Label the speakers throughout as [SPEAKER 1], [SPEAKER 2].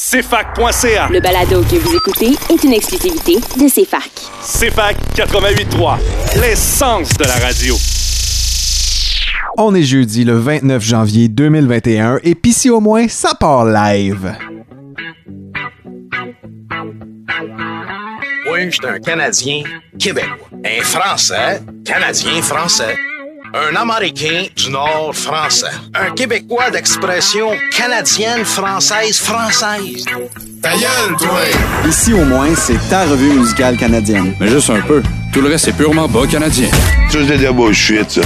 [SPEAKER 1] CFAC.ca.
[SPEAKER 2] Le balado que vous écoutez est une exclusivité de CFAC.
[SPEAKER 1] CFAC 88.3, l'essence de la radio.
[SPEAKER 3] On est jeudi le 29 janvier 2021 et pis si au moins ça part live.
[SPEAKER 4] Oui, je suis un Canadien québécois. Un Français, Canadien français. Un Américain du Nord français. Un Québécois d'expression canadienne, française, française. Ta gueule, toi!
[SPEAKER 3] Ici au moins c'est ta revue musicale canadienne.
[SPEAKER 5] Mais juste un peu. Tout le reste, c'est purement bas canadien.
[SPEAKER 6] Tous des bullshit, ça.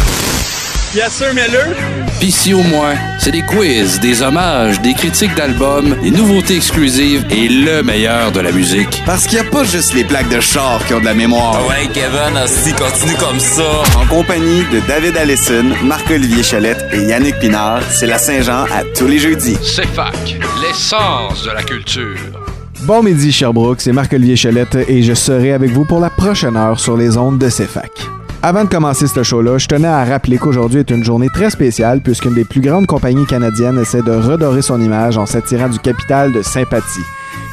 [SPEAKER 1] Bien sûr, Miller.
[SPEAKER 5] Pis si au moins, c'est des quiz, des hommages, des critiques d'albums, des nouveautés exclusives et le meilleur de la musique.
[SPEAKER 3] Parce qu'il n'y a pas juste les plaques de char qui ont de la mémoire.
[SPEAKER 7] Ouais, Kevin, aussi, continue comme ça.
[SPEAKER 3] En compagnie de David Allison, Marc-Olivier Chalette et Yannick Pinard, c'est la Saint-Jean à tous les jeudis.
[SPEAKER 8] C'est fac, l'essence de la culture.
[SPEAKER 3] Bon midi Sherbrooke, c'est Marc-Olivier Chalette et je serai avec vous pour la prochaine heure sur les ondes de CFAC. Avant de commencer ce show-là, je tenais à rappeler qu'aujourd'hui est une journée très spéciale puisqu'une des plus grandes compagnies canadiennes essaie de redorer son image en s'attirant du capital de sympathie.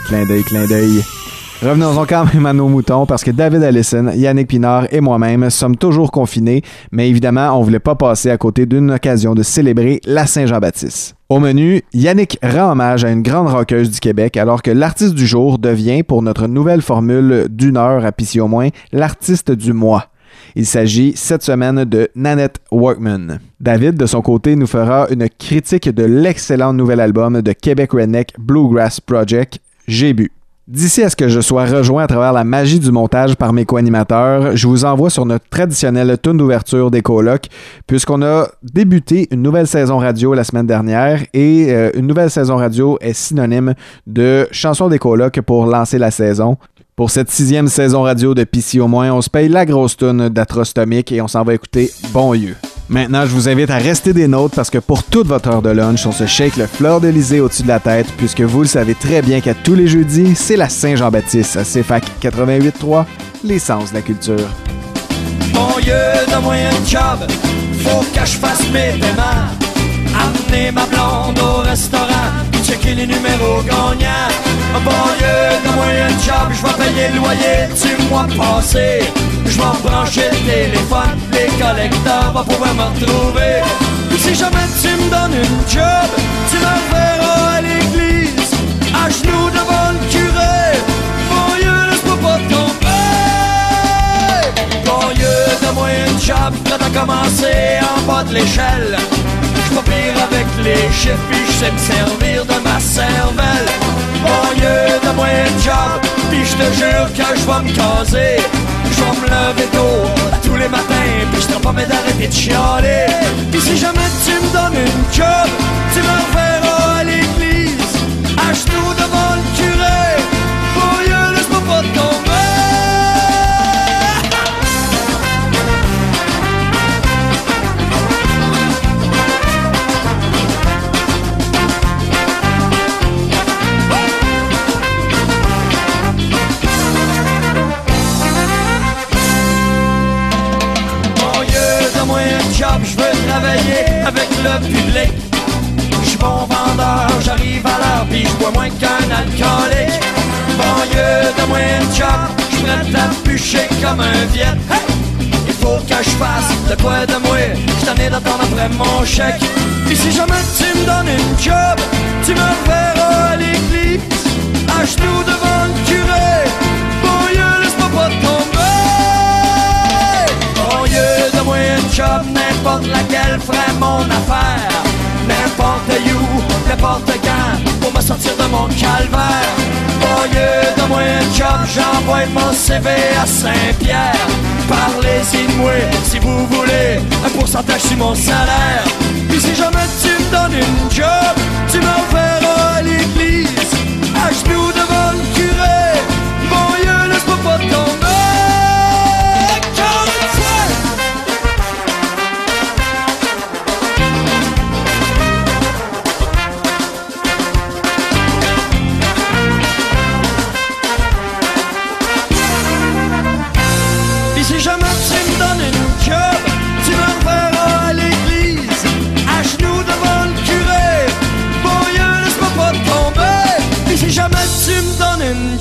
[SPEAKER 3] Clin d'œil, clin d'œil. Revenons-en quand même à nos moutons parce que David Allison, Yannick Pinard et moi-même sommes toujours confinés, mais évidemment, on voulait pas passer à côté d'une occasion de célébrer la Saint-Jean-Baptiste. Au menu, Yannick rend hommage à une grande rockeuse du Québec alors que l'artiste du jour devient, pour notre nouvelle formule d'une heure à Pissy au moins, l'artiste du mois. Il s'agit cette semaine de Nanette Workman. David, de son côté, nous fera une critique de l'excellent nouvel album de Québec Redneck Bluegrass Project, J'ai bu. D'ici à ce que je sois rejoint à travers la magie du montage par mes co-animateurs, je vous envoie sur notre traditionnelle tune d'ouverture des colocs, puisqu'on a débuté une nouvelle saison radio la semaine dernière et euh, une nouvelle saison radio est synonyme de chanson des colocs pour lancer la saison. Pour cette sixième saison radio de PC au moins, on se paye la grosse tune d'Atrostomique et on s'en va écouter Bon Dieu. Maintenant, je vous invite à rester des nôtres parce que pour toute votre heure de lunch, on se shake le fleur d'Elysée au-dessus de la tête puisque vous le savez très bien qu'à tous les jeudis, c'est la Saint-Jean-Baptiste à CFAC 88.3, l'essence de la culture.
[SPEAKER 9] Bon Dieu, donne-moi un job, faut que je fasse mes paiements. Amener ma blonde au restaurant, checker les numéros gagnants. Bon Dieu, donne-moi un job, je vais payer le loyer du mois passé. Je vais brancher le téléphone, les collecteurs vont pouvoir me retrouver. Si jamais tu me donnes une job, tu me verras à l'église, à genoux devant le curé. Bon Dieu, laisse-moi pas tomber. Bon Dieu, donne-moi un job, prêt à commencer en bas de l'échelle. Pas pire avec les chiffres, puis je sais me servir de ma cervelle. Bon Dieu, donne-moi un job, puis je te jure que je vais me caser. Je vais me lever tôt tous les matins, puis je pas d'arrêter de chialer. Puis si jamais tu me donnes une job, tu me reverras à l'église, à genoux devant le curé. Bon Dieu, laisse-moi pas tomber. Job, je veux travailler avec le public. Je suis bon vendeur, j'arrive à l'heure, puis je bois moins qu'un alcoolique. Bon Dieu, donne-moi un job, je suis prêt à bûcher comme un viet. Il faut que je fasse de quoi de moi, je t'en ai d'attendre après mon chèque. Puis si jamais tu me donnes une job, tu me reverras à l'église, à genoux devant le curé. Bon Dieu, laisse-moi pas tomber. Dieu, donne-moi un job, n'importe laquelle ferait mon affaire. N'importe où, n'importe quand, pour me sortir de mon calvaire. Bon Dieu, donne-moi un job, j'envoie mon CV à Saint-Pierre. Parlez-y de moi si vous voulez un pourcentage sur mon salaire. Puis si jamais tu me donnes une job, tu me reverras à l'église, à genoux devant le curé. Bon Dieu, laisse-moi pas tomber.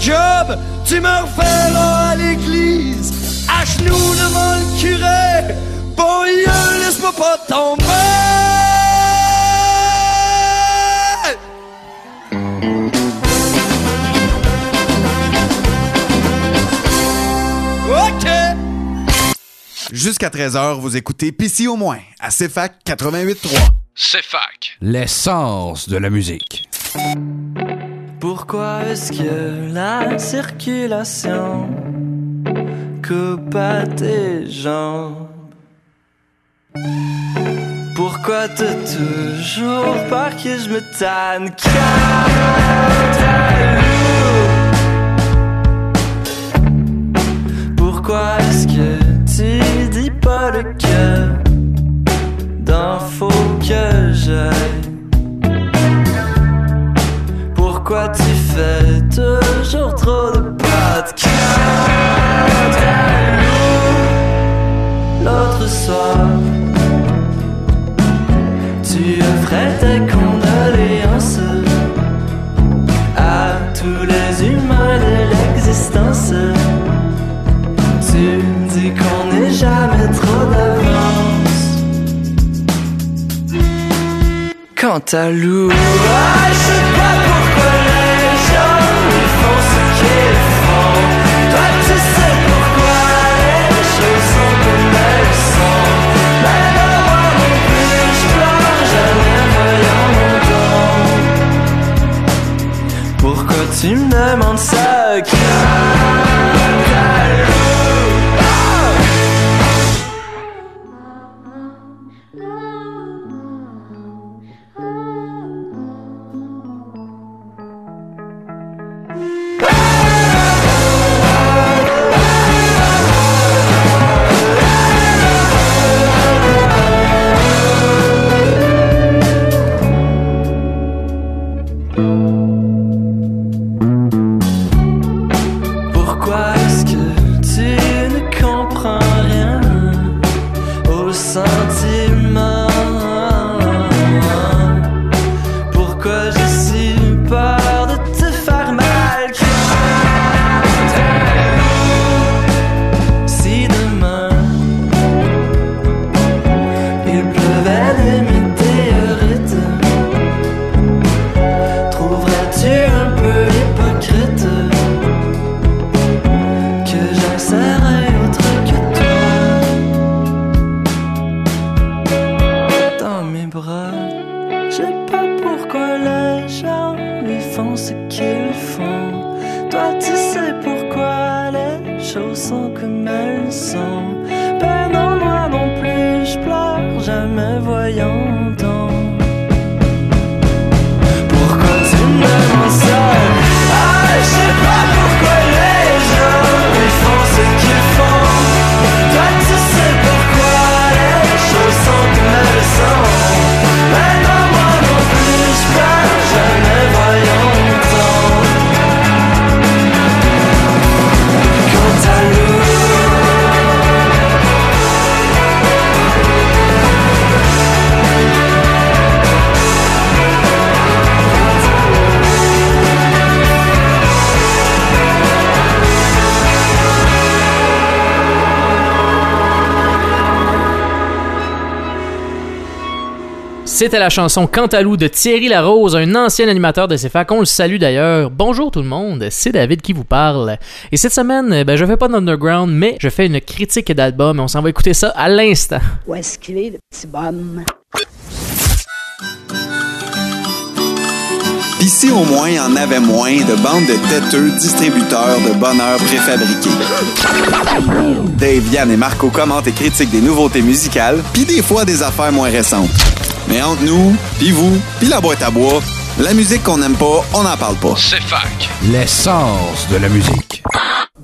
[SPEAKER 9] Job, tu me
[SPEAKER 10] referas à l'église, à genoux devant le curé. Boyeux, laisse-moi pas tomber. OK.
[SPEAKER 11] Jusqu'à 13h, vous écoutez PC au moins à CFAC 88.3.
[SPEAKER 8] CFAC.
[SPEAKER 12] L'essence de la musique.
[SPEAKER 10] Pourquoi est-ce que la circulation coupe à tes jambes? Pourquoi t'as toujours peur que je me tanne? Pourquoi est-ce que tu dis pas le cœur d'infos que j'ai? Pourquoi tu toujours trop de podcasts? L'autre soir, tu offrais tes condoléances à tous les humains de l'existence. Tu dis qu'on n'est jamais trop d'avance. Quant à Lou, tu me demandes ça? Quant
[SPEAKER 13] C'était la chanson Cantalou de Thierry Larose, un ancien animateur de CFAC. On le salue d'ailleurs. Bonjour tout le monde, c'est David qui vous parle. Et cette semaine, ben, je fais pas d'underground, mais je fais une critique d'album et on s'en va écouter ça à l'instant.
[SPEAKER 14] Où est-ce qu'il est, le petit bonhomme?
[SPEAKER 11] Ici au moins, il y en avait moins de bandes de têteux distributeurs de bonheur préfabriqués? Dave, Yann et Marco commentent et critiquent des nouveautés musicales, puis des fois des affaires moins récentes. Mais entre nous, puis vous, puis la boîte à bois, la musique qu'on n'aime pas, on n'en parle pas.
[SPEAKER 8] CFAC.
[SPEAKER 12] L'essence de la musique.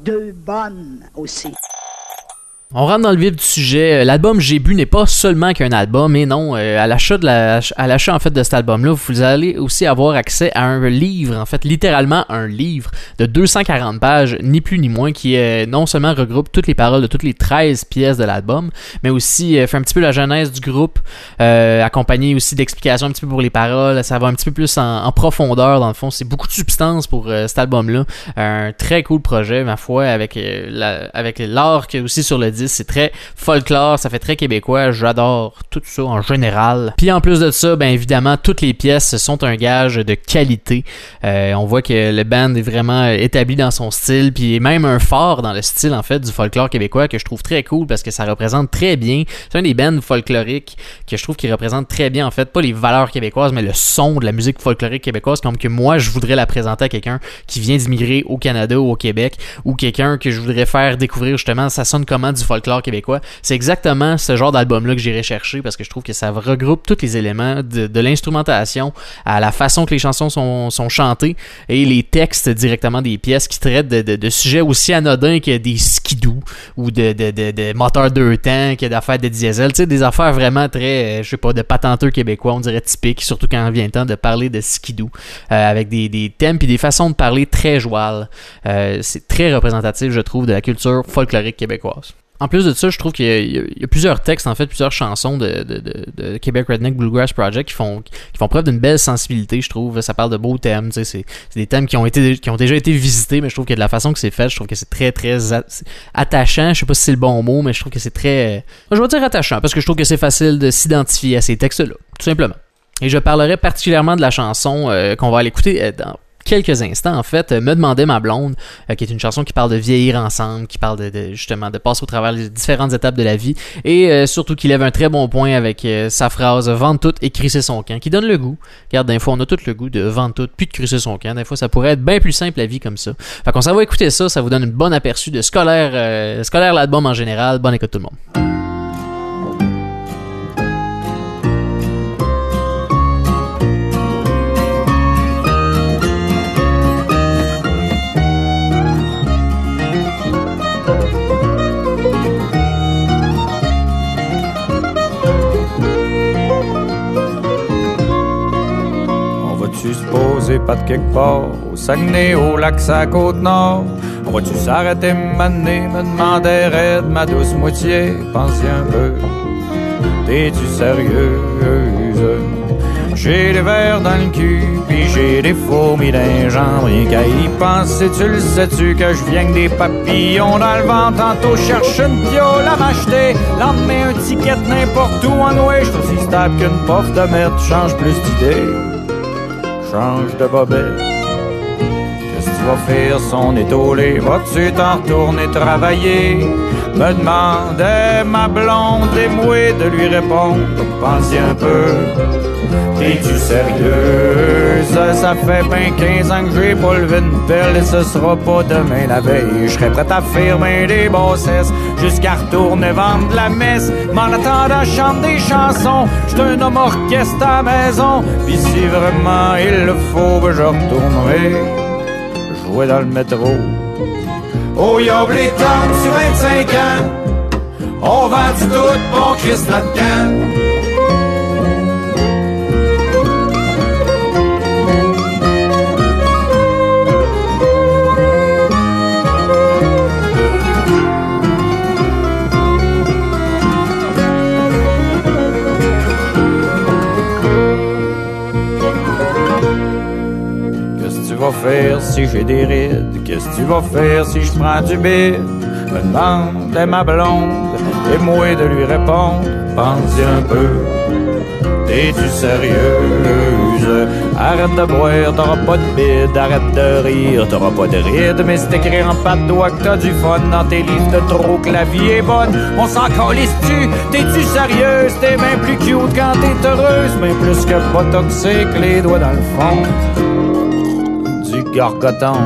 [SPEAKER 14] Deux bonnes aussi.
[SPEAKER 13] On rentre dans le vif du sujet. Euh, L'album J'ai bu n'est pas seulement qu'un album, mais non, euh, à l'achat de la, à l'achat en fait de cet album-là, vous allez aussi avoir accès à un livre, en fait, littéralement un livre de 240 pages, ni plus ni moins, qui euh, non seulement regroupe toutes les paroles de toutes les 13 pièces de l'album, mais aussi fait un petit peu la genèse du groupe, accompagné aussi d'explications un petit peu pour les paroles. Ça va un petit peu plus en, profondeur dans le fond. C'est beaucoup de substance pour cet album-là. Un très cool projet, ma foi, avec la, avec l'art qu'il y a aussi sur le disque. C'est très folklore, ça fait très québécois. J'adore tout ça en général. Puis en plus de ça, ben évidemment, toutes les pièces sont un gage de qualité. Euh, on voit que le band est vraiment établi dans son style, puis même un fort dans le style en fait du folklore québécois que je trouve très cool parce que ça représente très bien. C'est un des bands folkloriques que je trouve qui représente très bien en fait pas les valeurs québécoises, mais le son de la musique folklorique québécoise comme que moi je voudrais la présenter à quelqu'un qui vient d'immigrer au Canada ou au Québec ou quelqu'un que je voudrais faire découvrir justement ça sonne comment du folklore québécois. C'est exactement ce genre d'album-là que j'irai chercher parce que je trouve que ça regroupe tous les éléments de, l'instrumentation à la façon que les chansons sont, chantées et les textes directement des pièces qui traitent de, sujets aussi anodins que des skidoo ou de, de, moteurs deux temps, que d'affaires de diesel. Tu sais, des affaires vraiment très, euh, je sais pas, de patenteux québécois, on dirait typiques, surtout quand vient le temps de parler de skidoo euh, avec des, des thèmes puis des façons de parler très jouales. Euh, c'est très représentatif, je trouve, de la culture folklorique québécoise. En plus de ça, je trouve qu'il y, a- plusieurs textes, en fait, plusieurs chansons de, de, de, Redneck Bluegrass Project qui font, preuve d'une belle sensibilité, je trouve. Ça parle de beaux thèmes, tu sais, c'est des thèmes qui ont, déjà été visités, mais je trouve que de la façon que c'est fait, je trouve que c'est très, très attachant. Je sais pas si c'est le bon mot, mais je trouve que c'est très... je vais dire attachant, parce que je trouve que c'est facile de s'identifier à ces textes-là, tout simplement. Et je parlerai particulièrement de la chanson euh, qu'on va aller écouter euh, dans quelques instants, en fait, euh, me demandait ma blonde, euh, qui est une chanson qui parle de vieillir ensemble, qui parle de, justement de passer au travers les différentes étapes de la vie, et euh, surtout qui lève un très bon point avec sa phrase vendre tout et crisser son camp, qui donne le goût. Regarde, des fois on a tout le goût de vendre tout puis de crisser son camp. Des fois ça pourrait être bien plus simple la vie comme ça. Fait qu'on s'en va écouter ça, ça vous donne une bonne aperçu de scolaire, scolaire l'album en général. Bonne écoute tout le monde.
[SPEAKER 15] Pas de quelque part, au Saguenay, au lac, sa côte nord? On va-tu s'arrêter, m'amener, me demander raide, ma douce moitié, pensez un peu. T'es-tu sérieuse? J'ai des verres dans le cul, puis j'ai des fourmis jambes, rien qu'à y penser, tu le sais-tu que je viens des papillons dans le ventre, tantôt cherche une piole à m'acheter, l'emmener un ticket n'importe où en oué, je suis aussi stable qu'une pof de merde, change plus d'idées change de bobette. Vas faire son étoilé? Vas-tu t'en retourner travailler? Me demandait ma blonde émouée de lui répondre. Pensez un peu. T'es-tu sérieuse? Ça fait ben 15 ans que j'ai pas levé une pelle et ce sera pas demain la veille. Je serais prêt à firmer des bassesses jusqu'à retourner vendre la messe. M'en attendant, chante des chansons. J'suis un homme orchestre à maison. Pis si vraiment il le faut, ben je retournerai jouer dans le métro. Oh, y'a les temps sur 25 ans. On vend du tout, bon Christ là-dedans. Faire si j'ai des rides? Qu'est-ce que tu vas faire si je prends du bide? Me demande ma blonde et moi de lui répondre. Pense un peu. T'es-tu sérieuse? Arrête de boire, t'auras pas de bide. Arrête de rire, t'auras pas de ride. Mais c'est écrit en pas de doigt que t'as du fun dans tes livres de trop que la vie est bonne. On s'en calisse-tu? T'es-tu sérieuse? T'es bien plus cute quand t'es heureuse. Mais plus que pas toxique, les doigts dans le fond du gargoton.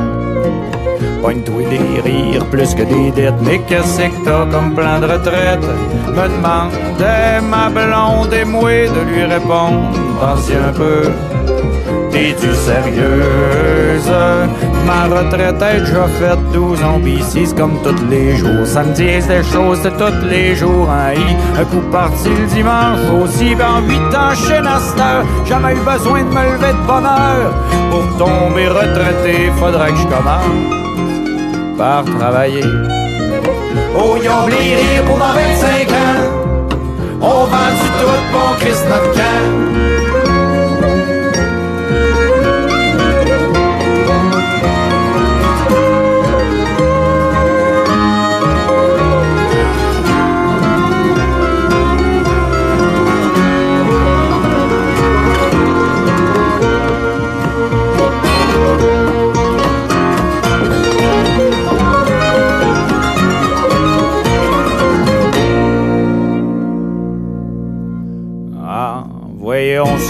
[SPEAKER 15] Pogne-toi des rires plus que des dettes. Mais qu'est-ce que t'as comme plan de retraite? Me demandait ma blonde et moi de lui répondre. Pensez un peu. T'es-tu sérieuse? Ma retraite est déjà faite 12 ans c'est comme tous les jours. Ça me dit des choses de tous les jours. Hein. Un coup parti le dimanche aussi, ben 8 ans chez Naster. Jamais eu besoin de me lever de bonheur. Pour tomber retraité, faudrait que je commence par travailler. Oh, ils oublié pour dans 25 ans. On vend du tout pour Christ notre camp.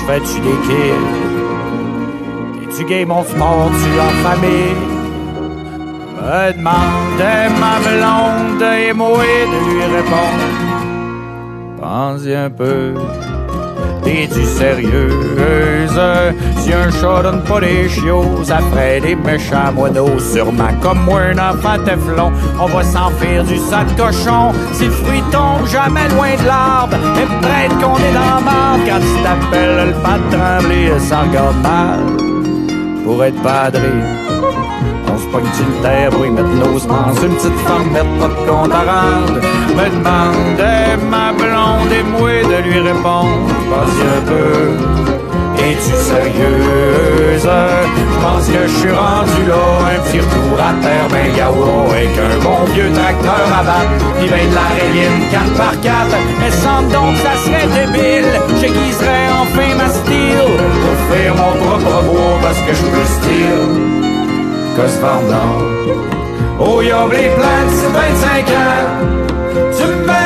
[SPEAKER 15] Fait-tu des kills? Es-tu gay, mon sport, tu en famille? Me ma blonde et moi de lui répondre. Pense-y un peu. Si un chat donne pas des chiots, ça ferait des méchants moineaux. Sûrement comme moi, un enfant on va s'en faire du sang de cochon. Si le fruit tombe jamais loin de l'arbre, et peut-être qu'on est dans marde quand tu t'appelles le pas trembler, ça regarde mal pour être padré. Pogne une terre y mettre nos semences, une petite mettre pas de compte à. Me demandait ma blonde et moi de lui répondre, vas-y un peu. Es-tu sérieuse? Pense que je suis rendu là, un petit retour à terre, ben yaourt, avec un bon vieux tracteur à battre, qui vient de la Réline 4 par 4 Mais semble donc ça serait débile, j'aiguiserais enfin ma style, pour faire mon propre bois, parce que je peux style, vendant. Oh, y'a les plaintes, c'est 25 ans,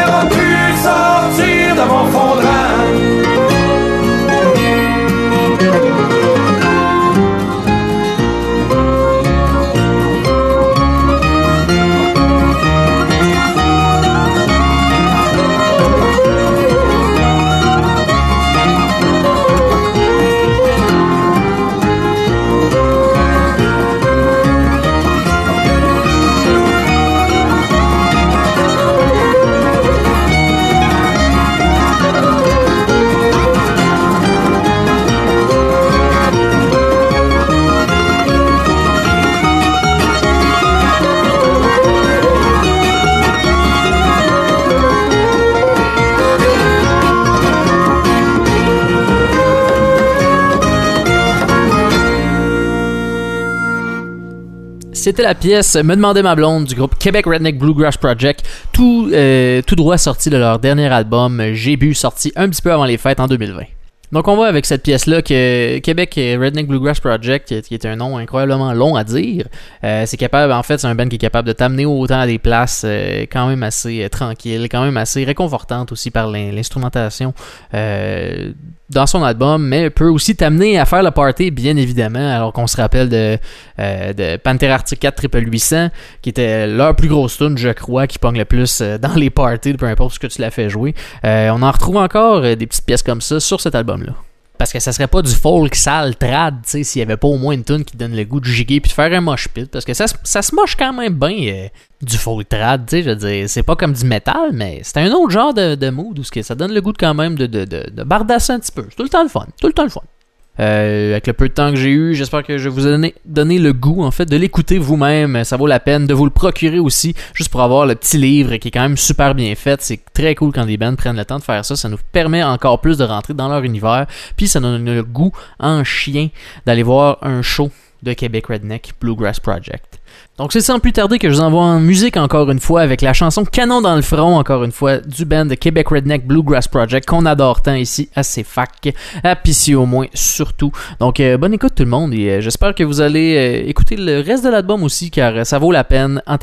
[SPEAKER 13] C'était la pièce Me demander ma blonde du groupe Québec Redneck Bluegrass Project, tout, euh, tout droit sorti de leur dernier album J'ai bu, sorti un petit peu avant les fêtes en 2020. Donc on va avec cette pièce-là que Québec Redneck Bluegrass Project, qui est un nom incroyablement long à dire, euh, c'est capable, en fait, c'est un band qui est capable de t'amener autant à des places euh, quand même assez tranquilles, quand même assez réconfortantes aussi par l'instrumentation dans son album, mais peut aussi t'amener à faire le party, bien évidemment, alors qu'on se rappelle de, euh, de Panther Arctic 4 800, qui était leur plus grosse tune, je crois, qui pogne le plus euh, dans les parties, peu importe ce que tu l'as fait jouer. Euh, on en retrouve encore des petites pièces comme ça sur cet Parce que ça serait pas du folk sale trad, tu sais, s'il y avait pas au moins une tune qui donne le goût de giguer puis de faire un mosh pit. Parce que ça, ça se moche quand même bien euh, du folk trad, tu sais, je veux dire, c'est pas comme du métal, mais c'est un autre genre de, mood où ça donne le goût de quand même de, de, de, de bardasser un petit peu. C'est tout le temps le fun, tout le temps le fun. Euh, avec le peu de temps que j'ai eu, j'espère que je vous ai donné, le goût en fait de l'écouter vous-même. Ça vaut la peine de vous le procurer aussi, juste pour avoir le petit livre qui est quand même super bien fait. C'est très cool quand des bands prennent le temps de faire ça. Ça nous permet encore plus de rentrer dans leur univers. Puis ça donne le goût en chien d'aller voir un show de Québec Redneck Bluegrass Project. Donc c'est sans plus tarder que je vous envoie en musique encore une fois avec la chanson Canon dans le front encore une fois du band de Québec Redneck Bluegrass Project qu'on adore tant ici à CFAC, à PC au moins surtout. Donc euh, bonne écoute tout le monde et euh, j'espère que vous allez euh, écouter le reste de l'album aussi car ça vaut la peine en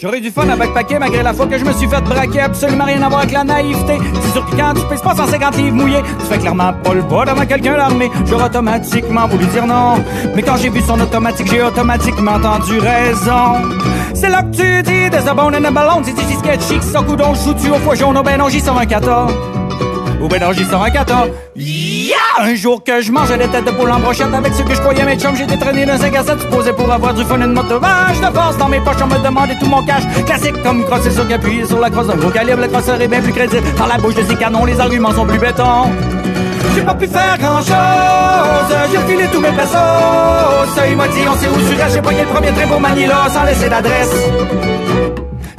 [SPEAKER 13] J'aurais
[SPEAKER 16] du fun à backpacker malgré la fois que je me suis fait braquer. Absolument rien à voir avec la naïveté. C'est sûr que quand tu pèses pas 150 livres mouillés, tu fais clairement pas le pas devant quelqu'un l'armée. J'aurais automatiquement voulu dire non. Mais quand j'ai vu son automatique, j'ai automatiquement entendu raison. C'est là que tu dis des abonnés and a ballon. Tu dis sketchy, sans coudon, je joue au foie jaune, au Benonji 114. Au Benonji 114. Un jour que je mangeais des têtes de poule en brochette avec ceux que je croyais mes chums, j'ai traîné dans 5 à 7 supposé pour avoir du fun et une motovage de force dans mes poches, on me demandait tout mon cash. Classique comme crosser sur qu'appuyer sur la crosse d'un gros calibre, le crosseur est bien plus crédible. Par la bouche de ces canons, les arguments sont plus béton. J'ai pas pu faire grand chose, j'ai refilé tous mes pesos. Il m'a dit, on sait où tu restes, j'ai pogné le premier train pour Manila sans laisser d'adresse.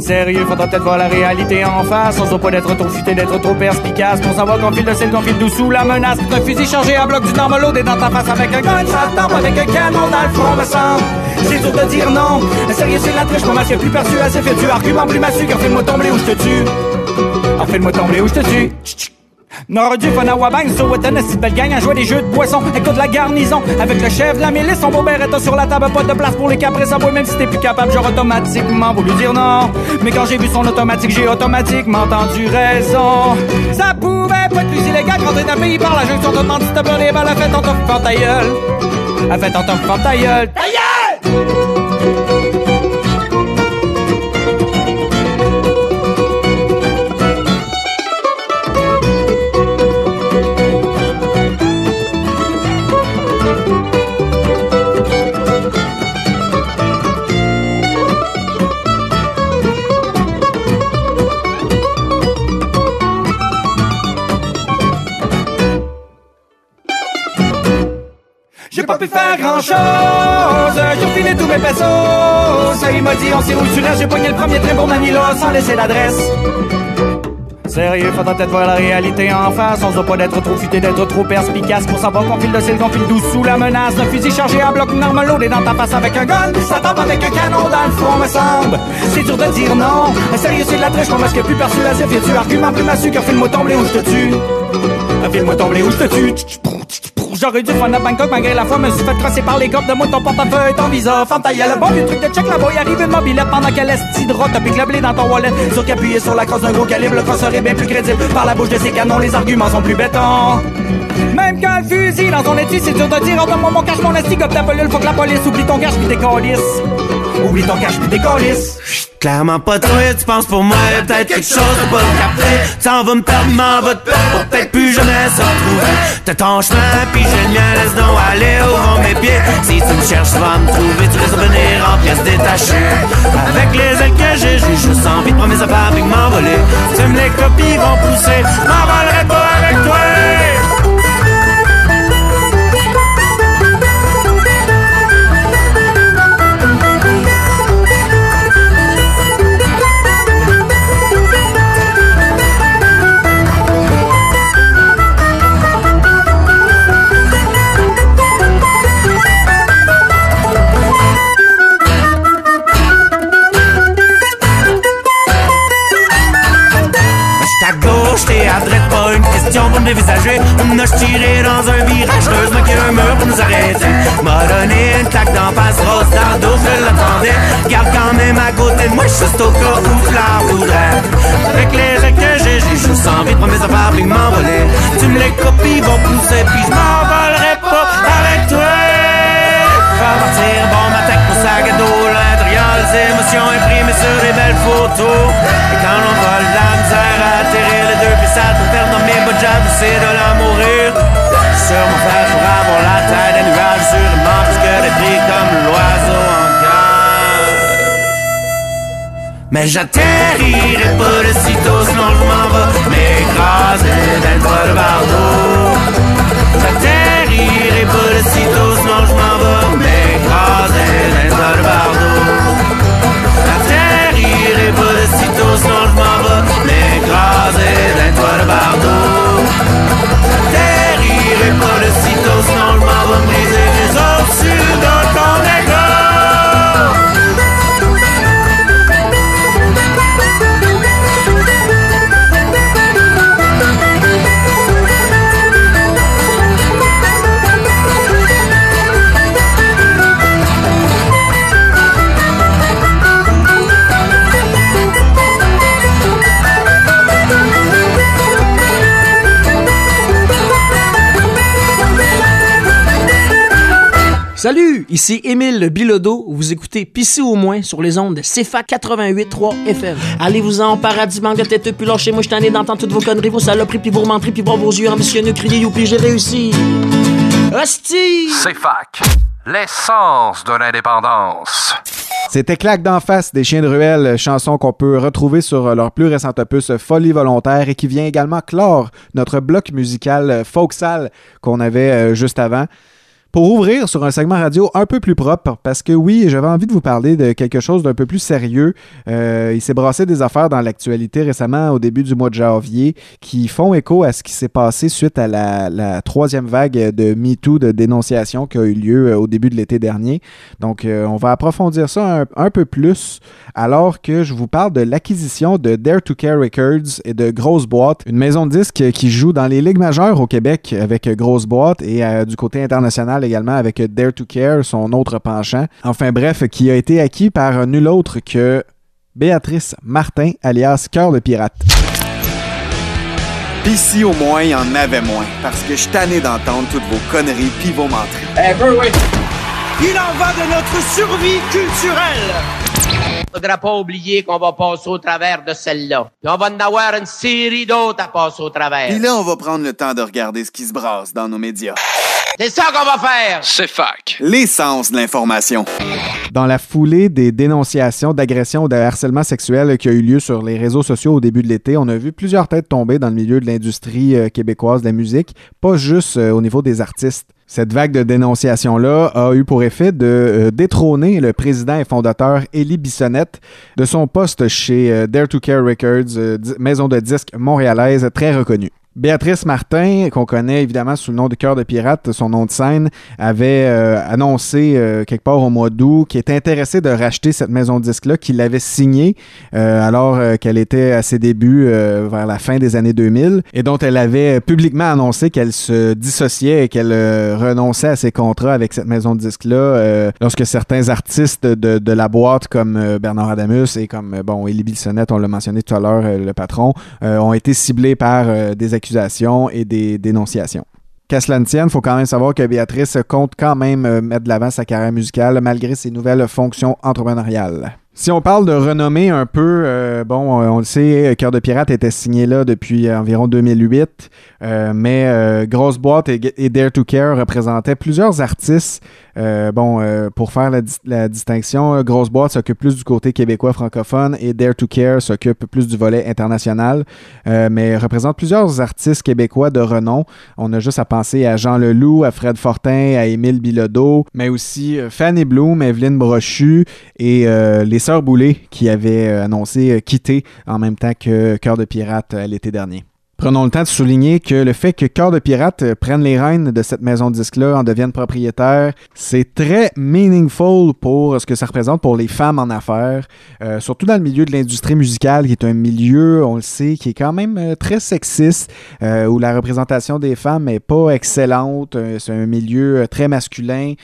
[SPEAKER 16] Sérieux, faudra peut-être voir la réalité en face. On se pas d'être trop futé, d'être trop perspicace. Pour savoir qu'on file de sel, qu'on file d'où sous la menace. Un fusil chargé à bloc du normalo, des dans ta face avec un gun, ça tombe avec un canon dans le front, me semble. C'est dur de dire non. Sérieux, c'est la triche, mon masque plus persuasif. Et tu argument plus massue, fais-moi tomber ou je te tue. Ah, fais-moi tomber ou je te tue. Nord du fun à Wabang, sur Witten, si belle gang à jouer des jeux de poisson. Écoute la garnison, avec le chef de la milice, son beau beretta sur la table, pas de place pour les caprices à même si t'es plus capable, j'aurais automatiquement voulu dire non. Mais quand j'ai vu son automatique, j'ai automatiquement entendu raison. Ça pouvait pas être plus illégal rentrer d'un pays par la junction, te demande si t'as peur des balles, a fait en t'offrant ta gueule. A fait ta gueule. Ta gueule! J'ai pas pu faire grand chose, j'ai refilé tous mes pesos. Il m'a dit, on sait où tu restes, j'ai pogné le premier train pour Manila sans laisser l'adresse. Sérieux, faudra peut-être voir la réalité en face. On se doit pas d'être trop futé, d'être trop perspicace pour savoir qu'on file de sel, qu'on file doux sous la menace d'un fusil chargé à bloc normal loadé dans ta face avec un gun. Ça tape avec un canon dans le front, me semble. C'est dur de dire non. Sérieux, c'est de la triche, mon masque plus persuasif. Y'a tu argument plus massu que file-moi tomber où je te tue. File-moi tomber où je te tue. J'aurais dû fun à Bangkok malgré la foi, me suis fait crosser par les cordes de moi, ton portefeuille, ton visa, femme ta gueule. Bon vieux truc de check là-bas, arrive une mobilette pendant qu'elle est de rock, t'as piqué le blé dans ton wallet. Sur qu'appuyer sur la crosse d'un gros calibre, le crosseur est bien plus crédible. Par la bouche de ses canons, les arguments sont plus bétons. Même quand le fusil dans son étui, c'est dur de dire, donne-moi mon cash, mon esti, ta pelule, faut que la police oublie ton cash pis tes. Oublie ton cash pis tes colis.
[SPEAKER 17] Clairement pas toi, tu penses pour moi, peut-être quelque chose de pas capté. T'en vas me perdre, m'en va te pour peut-être plus jamais se retrouver. T'as ton chemin, pis j'ai le mien, laisse donc aller au vent mes pieds. Si tu me cherches, tu vas me trouver, tu risques de venir en pièces détachées. Avec les ailes que j'ai, j'ai juste envie de prendre mes affaires de m'envoler. Tu me les copies vont pousser, m'envolerai pas avec toi. Question pour me dévisager. On a tiré dans un virage, heureusement qu'il y a un mur pour nous arrêter. M'a donné une claque d'en face, rose dans je l'attendais. Garde quand même à côté de moi, je suis au cas où tu la voudrais. Avec les règles que j'ai, j'ai juste envie de prendre mes affaires puis m'envoler. Tu me les copies, vont pousser, puis je m'envolerai pas avec toi. Faire partir, bon matin pour sac à dos, l'intérieur, les émotions imprimées sur des belles photos. Et quand jobs, c'est de la mourir. Sur mon pour avoir la taille des nuages sur le mort, parce que des prix comme l'oiseau en cage. Mais j'atterrirai pas de sitôt, sinon je m'en vais m'écraser le toit de bardeau. J'atterrirai pas de sitôt, sinon je m'en vais m'écraser le toit de bardeau. J'atterrirai pas de sitôt, sinon je m'en vais m'écraser le toit de bardeau.
[SPEAKER 9] Ici Émile Bilodeau. Vous écoutez Pissé au moins sur les ondes de CFA 88.3 FM. Allez-vous-en, paradis, manque de tête, puis lâchez moi je t'en ai d'entendre toutes vos conneries, vos saloperies, puis vos menteries, puis voir vos yeux ambitionneux crier, youpi, j'ai réussi. Hostie!
[SPEAKER 8] CFAC, l'essence de l'indépendance.
[SPEAKER 3] C'était Claque d'en face des Chiens de Ruelle, chanson qu'on peut retrouver sur leur plus récent opus Folie volontaire et qui vient également clore notre bloc musical folksal qu'on avait euh, juste avant pour ouvrir sur un segment radio un peu plus propre, parce que oui, j'avais envie de vous parler de quelque chose d'un peu plus sérieux. Euh, il s'est brassé des affaires dans l'actualité récemment, au début du mois de janvier, qui font écho à ce qui s'est passé suite à la, troisième vague de MeToo de dénonciation qui a eu lieu euh, au début de l'été dernier. Donc, euh, on va approfondir ça un, peu plus, alors que je vous parle de l'acquisition de Dare to Care Records et de Grosse Boîte, une maison de disques qui joue dans les ligues majeures au Québec avec Grosse Boîte et du côté international également avec Dare to Care, son autre penchant. Enfin bref, qui a été acquis par nul autre que Béatrice Martin, alias Cœur de Pirate.
[SPEAKER 11] Pis si au moins il y en avait moins, parce que je tanné d'entendre toutes vos conneries pis vos menteries.
[SPEAKER 9] Eh, Il en va de notre survie culturelle!
[SPEAKER 18] Faudra pas oublier qu'on va passer au travers de celle-là. Puis on va en avoir une série d'autres à passer au travers.
[SPEAKER 11] Et là, on va prendre le temps de regarder ce qui se brasse dans nos médias.
[SPEAKER 18] C'est ça qu'on va faire!
[SPEAKER 8] C'est fac.
[SPEAKER 11] L'essence de l'information.
[SPEAKER 3] Dans la foulée des dénonciations d'agression ou de harcèlement sexuel qui a eu lieu sur les réseaux sociaux au début de l'été, on a vu plusieurs têtes tomber dans le milieu de l'industrie euh, québécoise de la musique, pas juste euh, au niveau des artistes. Cette vague de dénonciation-là a eu pour effet de euh, détrôner le président et fondateur Élie Bissonnette de son poste chez Dare to Care Records, maison de disques montréalaise très reconnue. Béatrice Martin, qu'on connaît évidemment sous le nom de Cœur de Pirate, son nom de scène, avait euh, annoncé euh, quelque part au mois d'août qu'il était intéressé de racheter cette maison de disques-là, qu'il l'avait signée euh, alors qu'elle était à ses débuts vers la fin des années 2000 et dont elle avait publiquement annoncé qu'elle se dissociait et qu'elle renonçait à ses contrats avec cette maison de disques-là lorsque certains artistes de, la boîte comme Bernard Adamus et comme, bon, Élie Bilsonnette, on l'a mentionné tout à l'heure, le patron, ont été ciblés par des et des dénonciations. Qu'à cela ne tienne, il faut quand même savoir que Béatrice compte quand même euh, mettre de l'avant sa carrière musicale malgré ses nouvelles fonctions entrepreneuriales. Si on parle de renommée un peu, euh, bon, on le sait, Cœur de Pirate était signé là depuis environ 2008, euh, mais Grosse Boîte et, Dare to Care représentaient plusieurs artistes euh, bon, euh, pour faire la, distinction, euh, Grosse Boîte s'occupe plus du côté québécois francophone et Dare to Care s'occupe plus du volet international, mais représente plusieurs artistes québécois de renom. On a juste à penser à Jean Leloup, à Fred Fortin, à Émile Bilodeau, mais aussi Fanny Bloom, Evelyne Brochu et les Sœurs Boulay qui avaient annoncé quitter en même temps que Cœur de Pirate l'été dernier. Prenons le temps de souligner que le fait que Cœur de Pirate euh, prenne les rênes de cette maison de disques-là, en devienne propriétaire, c'est très meaningful pour ce que ça représente pour les femmes en affaires, euh, surtout dans le milieu de l'industrie musicale, qui est un milieu, on le sait, qui est quand même euh, très sexiste, où la représentation des femmes n'est pas excellente. c'est un milieu très masculin,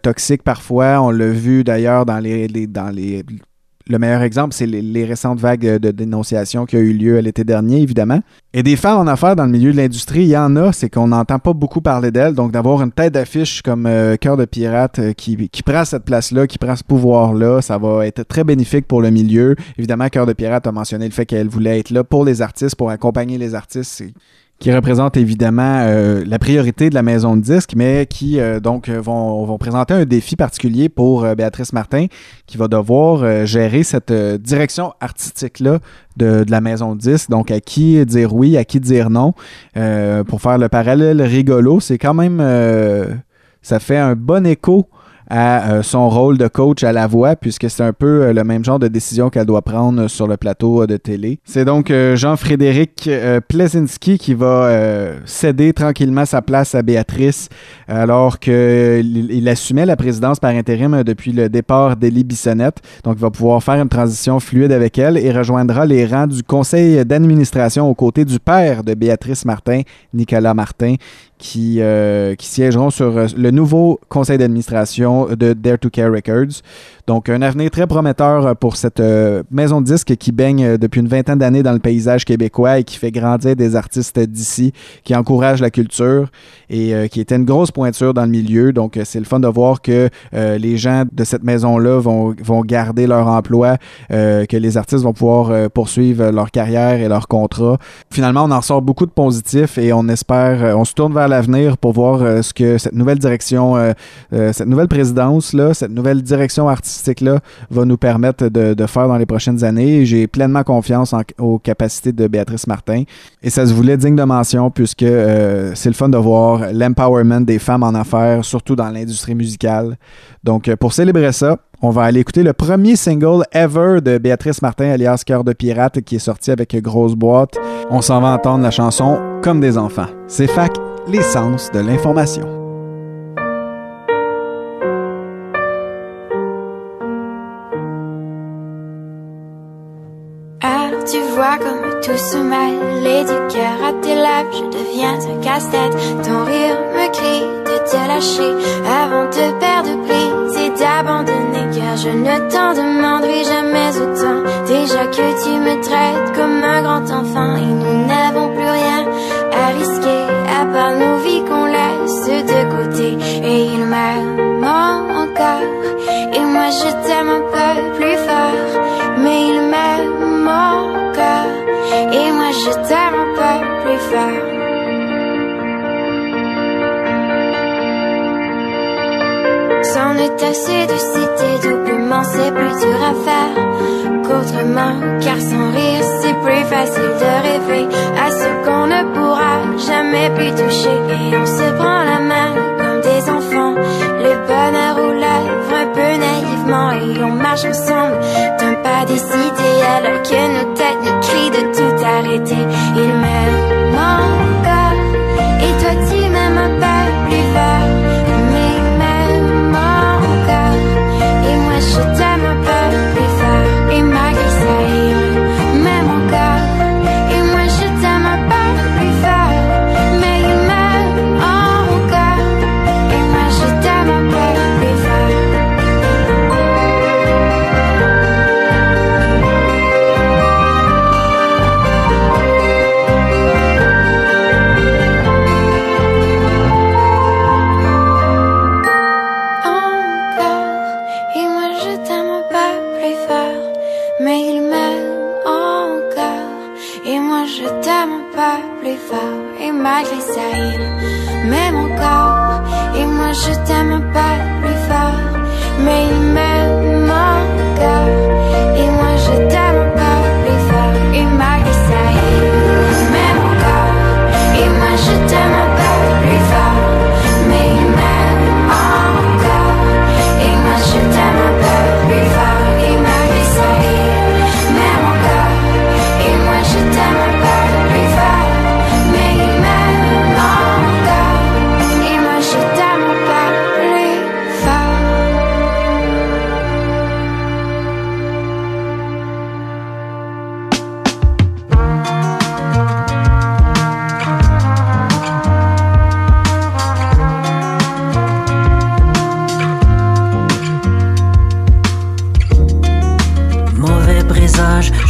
[SPEAKER 3] toxique parfois. On l'a vu d'ailleurs dans les, dans les le meilleur exemple, c'est les, récentes vagues de dénonciation qui ont eu lieu l'été dernier, évidemment. Et des femmes en affaires dans le milieu de l'industrie, il y en a, c'est qu'on n'entend pas beaucoup parler d'elles. Donc, d'avoir une tête d'affiche comme euh, Cœur de Pirate euh, qui, qui, prend cette place-là, qui prend ce pouvoir-là, ça va être très bénéfique pour le milieu. Évidemment, Cœur de Pirate a mentionné le fait qu'elle voulait être là pour les artistes, pour accompagner les artistes qui représente évidemment euh, la priorité de la maison de disques, mais qui euh, donc vont, vont, présenter un défi particulier pour euh, Béatrice Martin, qui va devoir gérer cette direction artistique-là de, de, la maison de disques. Donc, à qui dire oui, à qui dire non. pour faire le parallèle rigolo, c'est quand même... ça fait un bon écho à euh, son rôle de coach à la voix, puisque c'est un peu euh, le même genre de décision qu'elle doit prendre sur le plateau euh, de télé. C'est donc Jean-Frédéric Plesinski qui va céder tranquillement sa place à Béatrice, alors qu'il il assumait la présidence par intérim depuis le départ d'Élie Bissonnette. Donc, il va pouvoir faire une transition fluide avec elle et rejoindra les rangs du conseil d'administration aux côtés du père de Béatrice Martin, Nicolas Martin, qui, euh, siégeront sur euh, le nouveau conseil d'administration de Dare to Care Records. Donc, un avenir très prometteur euh, pour cette euh, maison de disques qui baigne euh, depuis une vingtaine d'années dans le paysage québécois et qui fait grandir des artistes d'ici, qui encourage la culture et qui était une grosse pointure dans le milieu. Donc, c'est le fun de voir que les gens de cette maison-là vont, vont garder leur emploi, que les artistes vont pouvoir poursuivre leur carrière et leur contrat. Finalement, on en sort beaucoup de positifs et on espère, on se tourne vers l'avenir pour voir ce que cette nouvelle direction, cette nouvelle présidence-là, cette nouvelle direction artistique-là va nous permettre de, faire dans les prochaines années. J'ai pleinement confiance aux capacités de Béatrice Martin. Et ça se voulait digne de mention puisque euh, c'est le fun de voir l'empowerment des femmes en affaires, surtout dans l'industrie musicale. Donc, euh, pour célébrer ça, on va aller écouter le premier single ever de Béatrice Martin, alias Cœur de Pirate, qui est sorti avec Grosse Boîte. On s'en va entendre la chanson Comme des enfants. C'est fac, l'essence de l'information.
[SPEAKER 19] Tu vois comme tout se mêle. Et du cœur à tes lèvres Je deviens un casse-tête. Ton rire me crie de te lâcher Avant de perdre prise et d'abandonner. Car je ne t'en demanderai jamais autant. Déjà que tu me traites comme un grand enfant Et nous n'avons plus rien à risquer À part nos vies qu'on laisse de côté. Et il m'aime encore. Et moi je t'aime un peu plus fort. Mais il m'aime encore Et moi je t'aime un peu plus fort C'en est assez de citer doublement, c'est plus dur à faire qu'autrement. Car sans rire, c'est plus facile de rêver à ce qu'on ne pourra jamais plus toucher. Et on se prend la main comme des enfants, le bonheur aux lèvres un peu naïvement. Et on marche ensemble pas décidé alors que nos têtes nous crient de tout arrêter. Il m'aime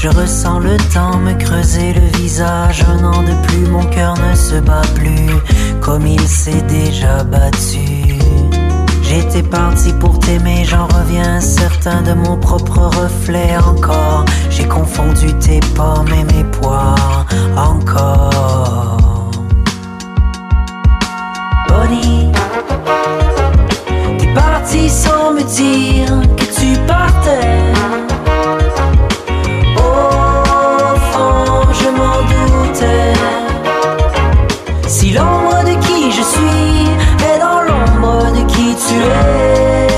[SPEAKER 19] je
[SPEAKER 20] ressens le temps me creuser le visage. Un an de plus, mon cœur ne se bat plus comme il s'est déjà battu. J'étais parti pour t'aimer, j'en reviens certain de mon propre reflet encore. J'ai confondu tes pommes et mes poires encore. Bonnie, t'es parti sans me dire que tu partais. Si l'ombre de qui je suis est dans l'ombre de qui tu es,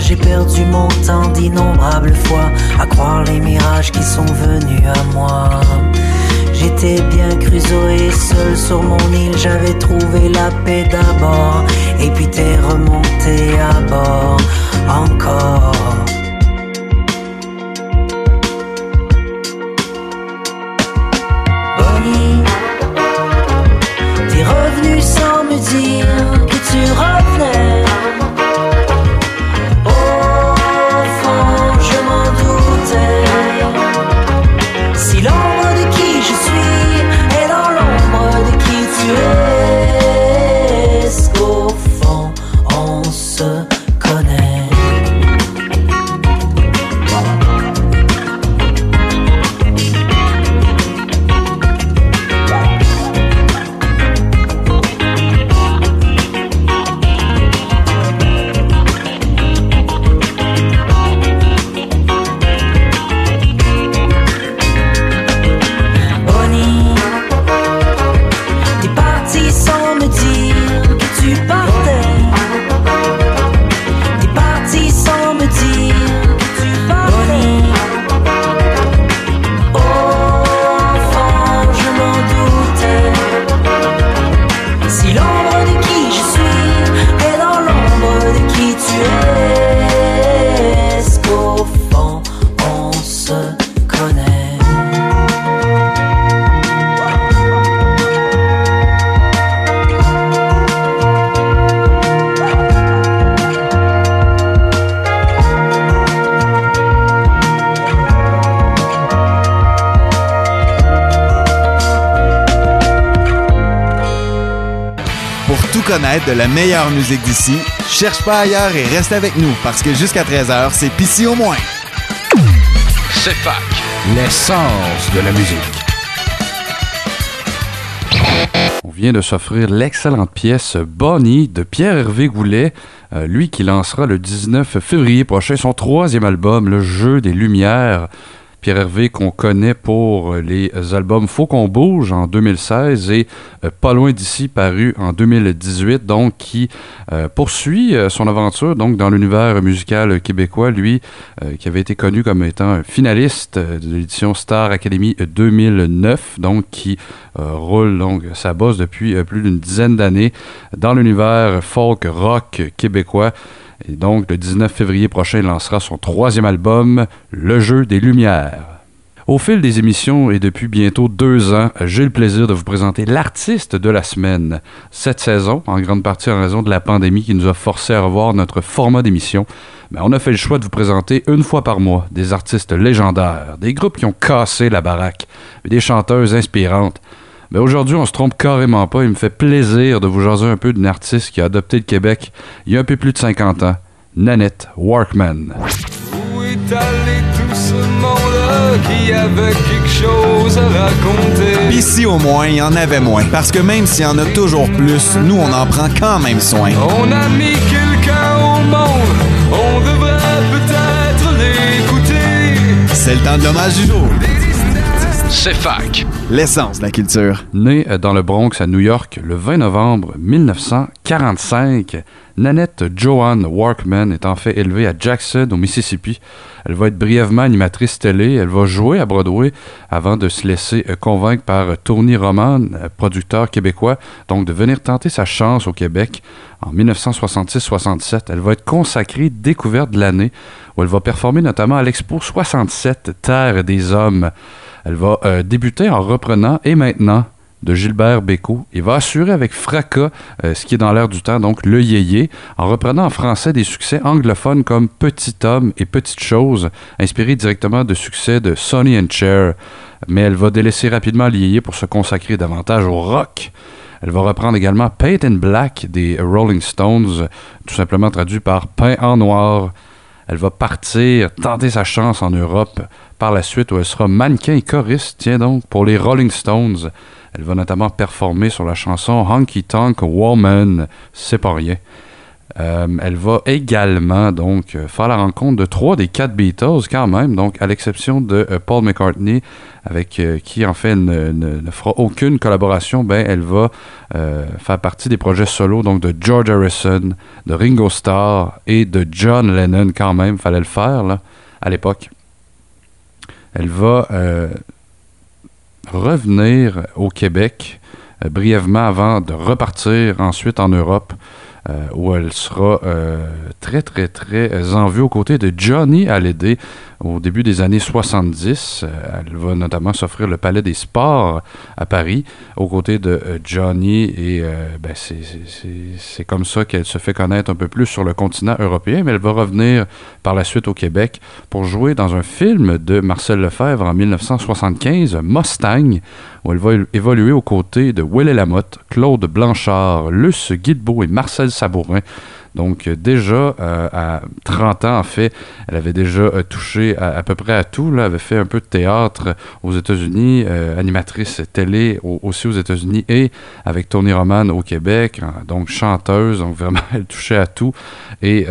[SPEAKER 20] j'ai perdu mon temps d'innombrables fois à croire les mirages qui sont venus venu à moi. J'étais bien Crusoe seul sur mon île, j'avais trouvé la paix d'abord. Et puis t'es remonté à bord encore. De
[SPEAKER 11] la meilleure musique d'ici, cherche pas ailleurs et reste avec nous parce que jusqu'à 13h, c'est Pissy au moins.
[SPEAKER 8] C'est fac. L'essence de la musique.
[SPEAKER 5] On vient de s'offrir l'excellente pièce Bonnie de Pierre-Hervé Goulet, euh, lui qui lancera le 19 février prochain son troisième album, Le Jeu des Lumières. Pierre Hervé qu'on connaît pour les albums Faut qu'on bouge en 2016 et Pas loin d'ici paru en 2018 donc qui euh, poursuit euh, son aventure donc dans l'univers musical québécois lui euh, qui avait été connu comme étant finaliste euh, de l'édition Star Academy 2009 donc qui euh, roule donc sa bosse depuis euh, plus d'une dizaine d'années dans l'univers folk rock québécois et donc, le 19 février prochain, il lancera son troisième album, Le Jeu des Lumières. Au fil des émissions et depuis bientôt deux ans, j'ai le plaisir de vous présenter l'artiste de la semaine. Cette saison, en grande partie en raison de la pandémie qui nous a forcé à revoir notre format d'émission, ben, on a fait le choix de vous présenter une fois par mois des artistes légendaires, des groupes qui ont cassé la baraque, des chanteuses inspirantes. Mais aujourd'hui, on se trompe carrément pas. Il me fait plaisir de vous jaser un peu d'une artiste qui a adopté le Québec il y a un peu plus de 50 ans, Nanette Workman.
[SPEAKER 10] Qui avait quelque chose à raconter?
[SPEAKER 11] Ici au moins, il y en avait moins. Parce que même s'il y en a toujours plus, nous on en prend quand même soin.
[SPEAKER 10] On a mis quelqu'un au monde, on devrait peut-être l'écouter.
[SPEAKER 11] C'est le temps de l'hommage du jour.
[SPEAKER 8] C'est fac.
[SPEAKER 11] L'essence de la culture.
[SPEAKER 5] Née euh, dans le Bronx à New York le 20 novembre 1945, Nanette Joanne Workman est en fait élevée à Jackson, au Mississippi. Elle va être brièvement animatrice télé. Elle va jouer à Broadway avant de se laisser euh, convaincre par euh, Tony Roman, euh, producteur québécois, donc de venir tenter sa chance au Québec. En 1966-67, elle va être consacrée découverte de l'année, où elle va performer notamment à l'Expo 67 Terre des Hommes. Elle va débuter en reprenant Et maintenant de Gilbert Bécaud et va assurer avec fracas euh, ce qui est dans l'air du temps, donc le yéyé, en reprenant en français des succès anglophones comme Petit homme et Petite chose, inspirés directement de succès de Sonny and Cher. Mais elle va délaisser rapidement le yéyé pour se consacrer davantage au rock. Elle va reprendre également Paint in Black des Rolling Stones, tout simplement traduit par Pain en noir. Elle va partir, tenter sa chance en Europe par la suite où elle sera mannequin et choriste, tiens donc, pour les Rolling Stones. Elle va notamment performer sur la chanson Honky Tonk Woman, c'est pas rien. Euh, elle va également donc euh, faire la rencontre de trois des quatre Beatles quand même, donc à l'exception de euh, Paul McCartney, avec qui en fait ne, fera aucune collaboration, ben elle va faire partie des projets solo donc de George Harrison, de Ringo Starr et de John Lennon quand même, fallait le faire à l'époque. Elle va revenir au Québec euh, brièvement avant de repartir ensuite en Europe. euh, où elle sera euh, très, très, très en vue aux côtés de Johnny Hallyday au début des années 70. Euh, elle va notamment s'offrir le Palais des Sports à Paris aux côtés de euh, Johnny et euh, ben, c'est- comme ça qu'elle se fait connaître un peu plus sur le continent européen, mais elle va revenir par la suite au Québec pour jouer dans un film de Marcel Lefebvre en 1975, Mustang, où elle va évoluer aux côtés de Willy Lamotte, Claude Blanchard, Luce Guilbeault et Marcel Sabourin. Donc euh, déjà euh, à 30 ans, en fait, elle avait déjà euh, touché à, peu près à tout. Elle avait fait un peu de théâtre aux États-Unis, animatrice télé au- aussi aux États-Unis et avec Tony Roman au Québec. hein, donc chanteuse, donc vraiment elle touchait à tout. Et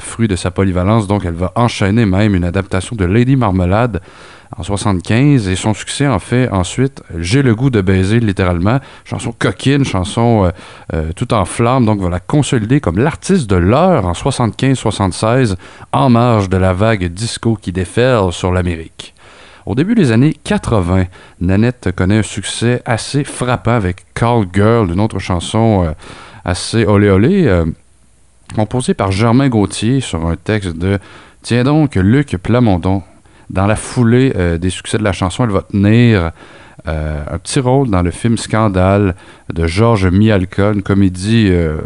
[SPEAKER 5] fruit de sa polyvalence, donc elle va enchaîner même une adaptation de Lady Marmelade en 75 et son succès en fait ensuite J'ai le goût de baiser littéralement, chanson coquine, chanson euh, euh, tout en flamme, donc va la consolider comme l'artiste de l'heure en 75-76 en marge de la vague disco qui déferle sur l'Amérique. Au début des années 80, Nanette connaît un succès assez frappant avec Call Girl, une autre chanson euh, assez olé olé, composée par Germain Gauthier sur un texte de Tiens donc, Luc Plamondon. Dans la foulée euh, des succès de la chanson, elle va tenir euh, un petit rôle dans le film Scandale de Georges Mialka, une comédie euh,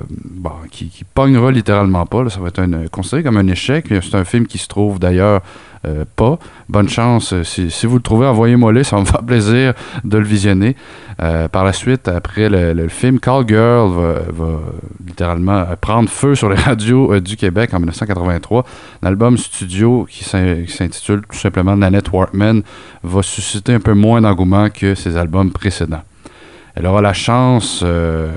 [SPEAKER 5] bon, qui, qui pognera littéralement pas. ça va être un- considéré comme un échec. C'est un film qui se trouve d'ailleurs euh, pas. Bonne chance. Si, vous le trouvez, envoyez-moi-le. Ça me faire plaisir de le visionner. Euh, par la suite, après le, film, Call Girl va, littéralement prendre feu sur les radios euh, du Québec en 1983. L'album studio qui s'in- qui s'intitule tout simplement Nanette Workman va susciter un peu moins d'engouement que ses albums précédents. Elle aura la chance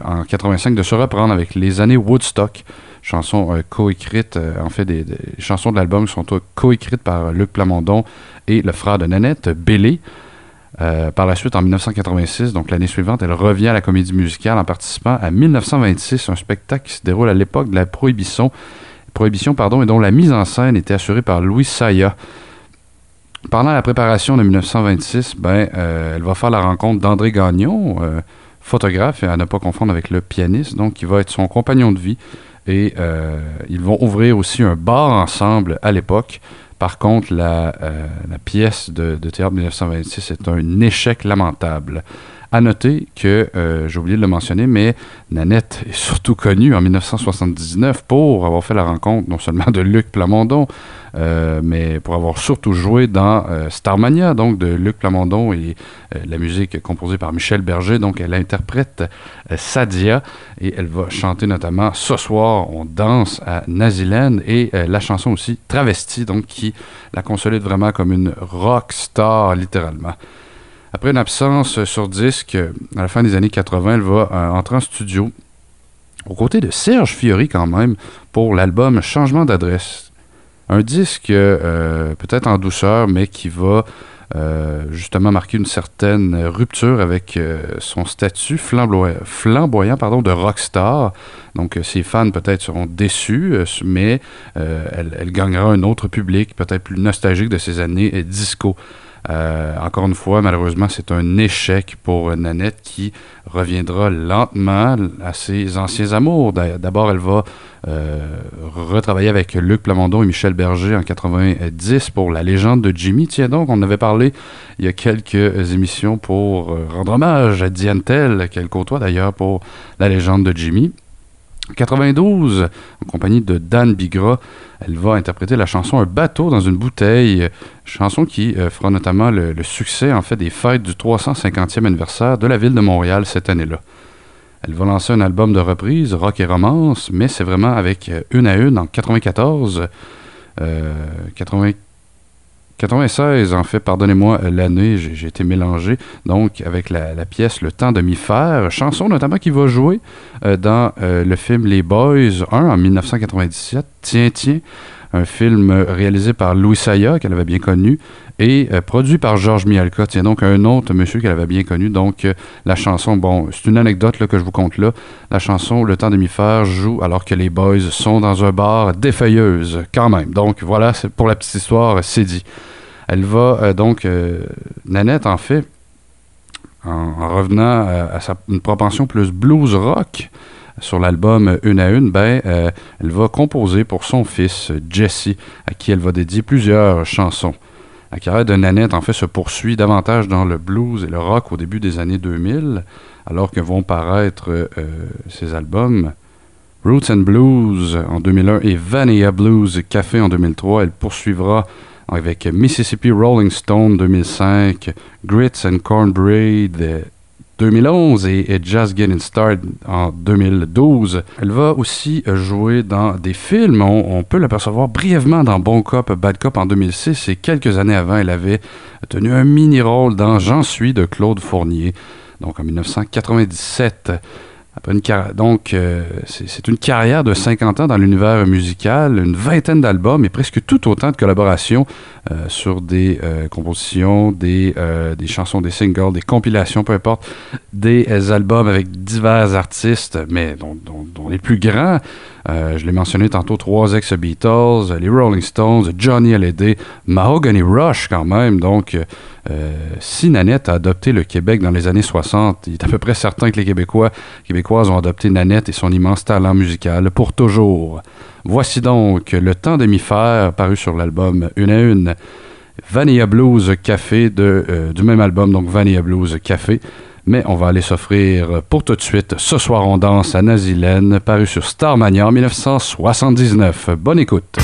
[SPEAKER 5] en 85 de se reprendre avec les années Woodstock, chanson euh, coécrite, euh, en fait des, chansons de l'album sont coécrites par Luc Plamondon et le frère de Nanette, Bélé. Euh, par la suite, en 1986, donc l'année suivante, elle revient à la comédie musicale en participant à 1926, un spectacle qui se déroule à l'époque de la Prohibition, Prohibition pardon, et dont la mise en scène était assurée par Louis Saya. Pendant la préparation de 1926, ben, euh, elle va faire la rencontre d'André Gagnon, euh, photographe, à ne pas confondre avec le pianiste, donc qui va être son compagnon de vie. Et euh, ils vont ouvrir aussi un bar ensemble à l'époque. Par contre, la, euh, pièce de, de théâtre 1926 est un échec lamentable. À noter que, euh, j'ai oublié de le mentionner, mais Nanette est surtout connue en 1979 pour avoir fait la rencontre non seulement de Luc Plamondon, euh, mais pour avoir surtout joué dans euh, Starmania, donc de Luc Plamondon et la musique composée par Michel Berger. Donc elle interprète Sadia et elle va chanter notamment Ce soir, on danse à Naziland et la chanson aussi Travesti, donc qui la consolide vraiment comme une rock star littéralement. Après une absence sur disque, euh, à la fin des années 80, elle va euh, entrer en studio aux côtés de Serge Fiori quand même pour l'album Changement d'adresse. Un disque euh, peut-être en douceur, mais qui va euh, justement marquer une certaine rupture avec euh, son statut flamboyant, de rockstar. Donc euh, ses fans peut-être seront déçus, euh, mais euh, elle, elle gagnera un autre public, peut-être plus nostalgique de ses années euh, disco. Euh, encore une fois, malheureusement, c'est un échec pour Nanette qui reviendra lentement à ses anciens amours. D'a- D'abord, elle va euh, retravailler avec Luc Plamondon et Michel Berger en 90 pour La légende de Jimmy. Tiens donc, on avait parlé il y a quelques émissions pour euh, rendre hommage à Diane Tell, qu'elle côtoie d'ailleurs pour La légende de Jimmy. 92, en compagnie de Dan Bigra, elle va interpréter la chanson Un bateau dans une bouteille, chanson qui euh, fera notamment le, succès en fait des fêtes du 350e anniversaire de la ville de Montréal cette année-là. Elle va lancer un album de reprise, rock et romance, mais c'est vraiment avec euh, une à une en 94, euh, 80 96 en fait, pardonnez-moi euh, l'année, j'ai été mélangé, donc avec la, la pièce Le temps de m'y faire, chanson notamment qui va jouer euh, dans euh, le film Les Boys 1 en 1997, Tiens Tiens, un film euh, réalisé par Louis Saya, qu'elle avait bien connu, et euh, produit par Georges Mialka, tiens donc un autre monsieur qu'elle avait bien connu, donc euh, la chanson, bon, c'est une anecdote que je vous conte là, la chanson Le temps de m'y faire joue alors que les Boys sont dans un bar défeuilleuse, quand même, donc voilà, c'est pour la petite histoire, c'est dit. Elle va donc, Nanette en fait, en, en revenant à, à sa, une propension plus blues rock sur l'album Une à Une, ben, euh, elle va composer pour son fils Jesse, à qui elle va dédier plusieurs chansons. La carrière de Nanette, en fait, se poursuit davantage dans le blues et le rock au début des années 2000, alors que vont paraître euh, ses albums Roots and Blues en 2001 et Vanilla Blues Café en 2003. Elle poursuivra avec Mississippi Rolling Stone 2005, Grits and Cornbread 2011 et, et Just Getting Started en 2012. Elle va aussi jouer dans des films. On, on peut l'apercevoir brièvement dans Bon Cop, Bad Cop en 2006 et quelques années avant, elle avait tenu un mini-rôle dans J'en suis de Claude Fournier, donc en 1997. Carrière, donc, euh, c'est une carrière de 50 ans dans l'univers musical, une vingtaine d'albums et presque tout autant de collaborations euh, sur des euh, compositions, des, des chansons, des singles, des compilations, peu importe, des albums avec divers artistes, mais dont les plus grands, je l'ai mentionné tantôt, trois ex-Beatles, les Rolling Stones, Johnny Hallyday, Mahogany Rush quand même, donc euh, si Nanette a adopté le Québec dans les années 60, il est à peu près certain que les Québécois, Québécoises ont adopté Nanette et son immense talent musical pour toujours. Voici donc Le temps faire, paru sur l'album Une à Une. Vanilla Blues Café euh, du même album, donc Vanilla Blues Café. Mais on va aller s'offrir pour tout de suite Ce soir on danse à Nazilène, paru sur Starmania en 1979. Bonne écoute.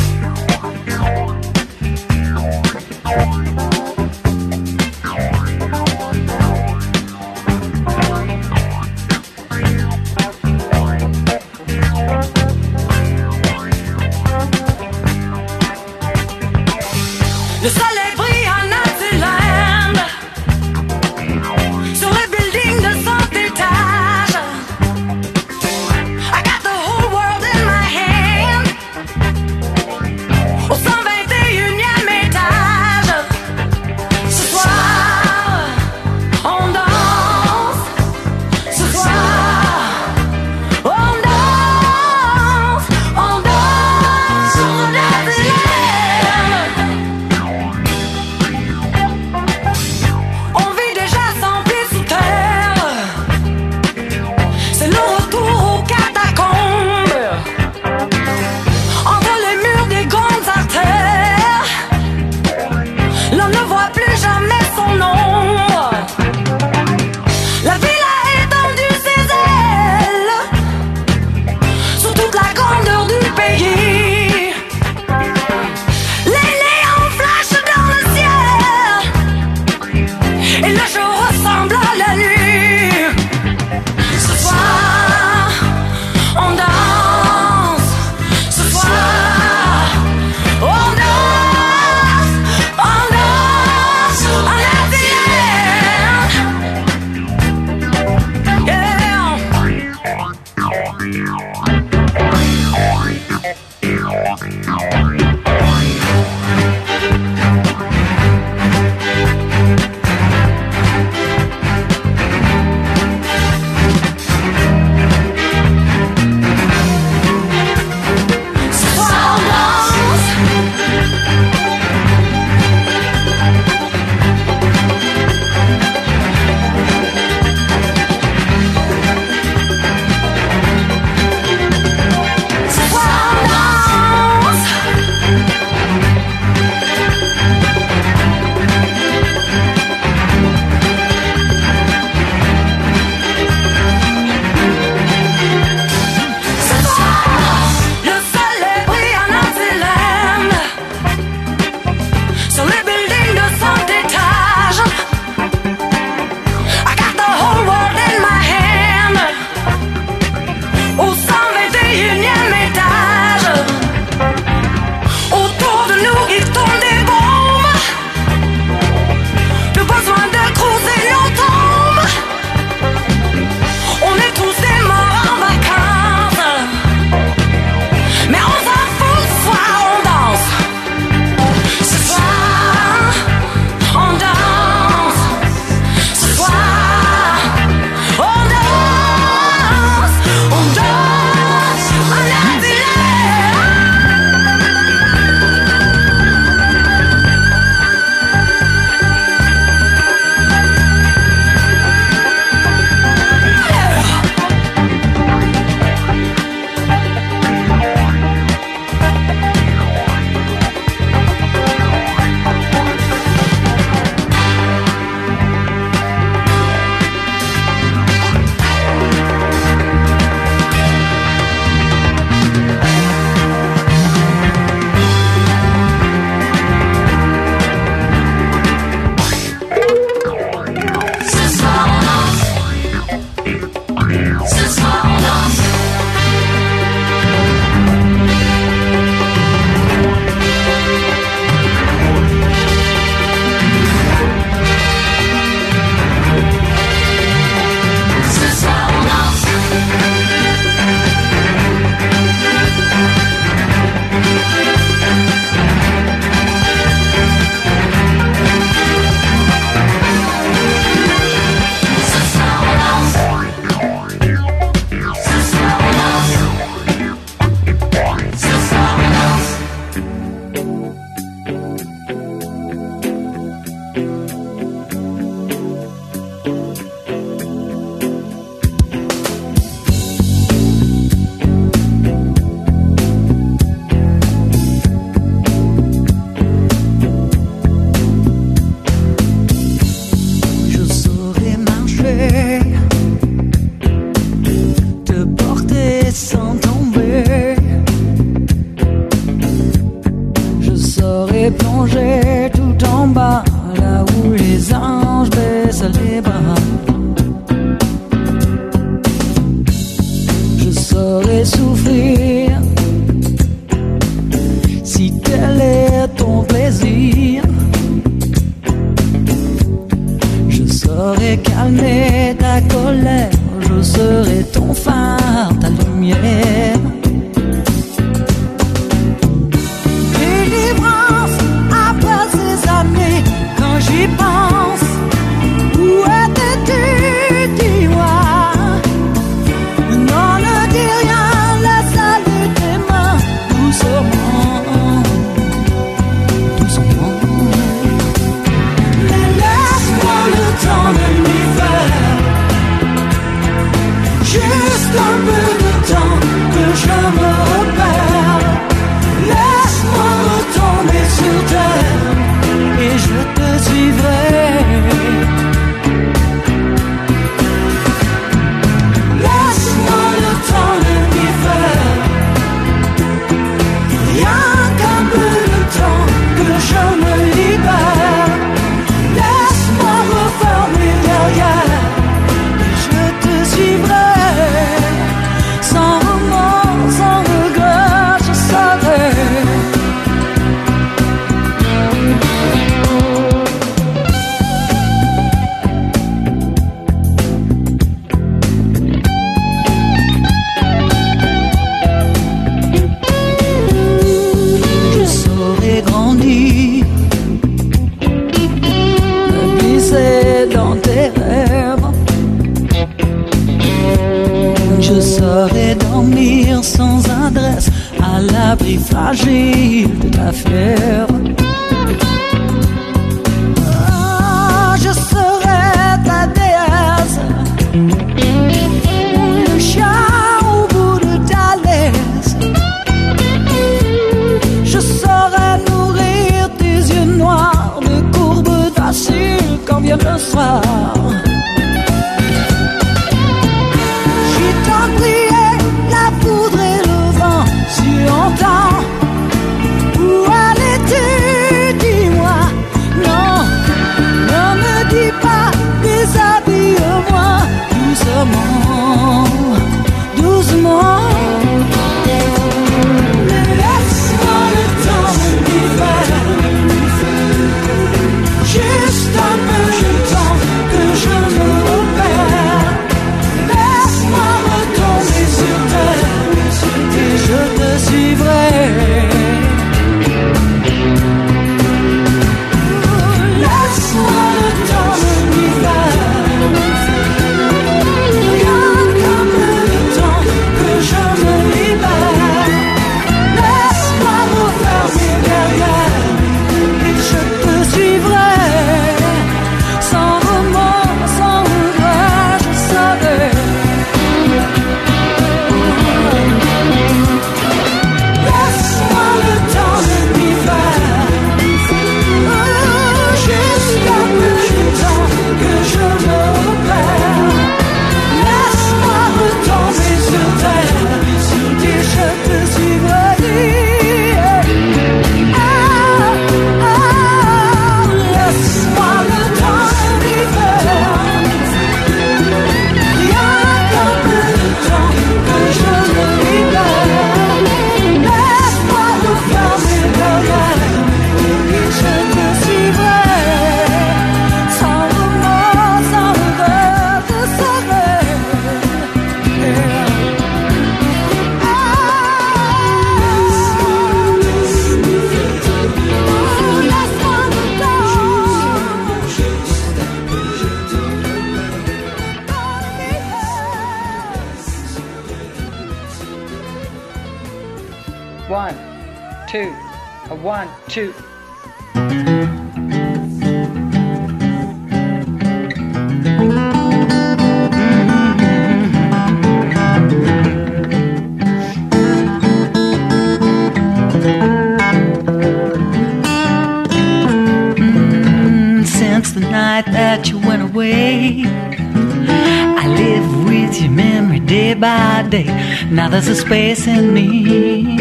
[SPEAKER 21] Now there's a space in me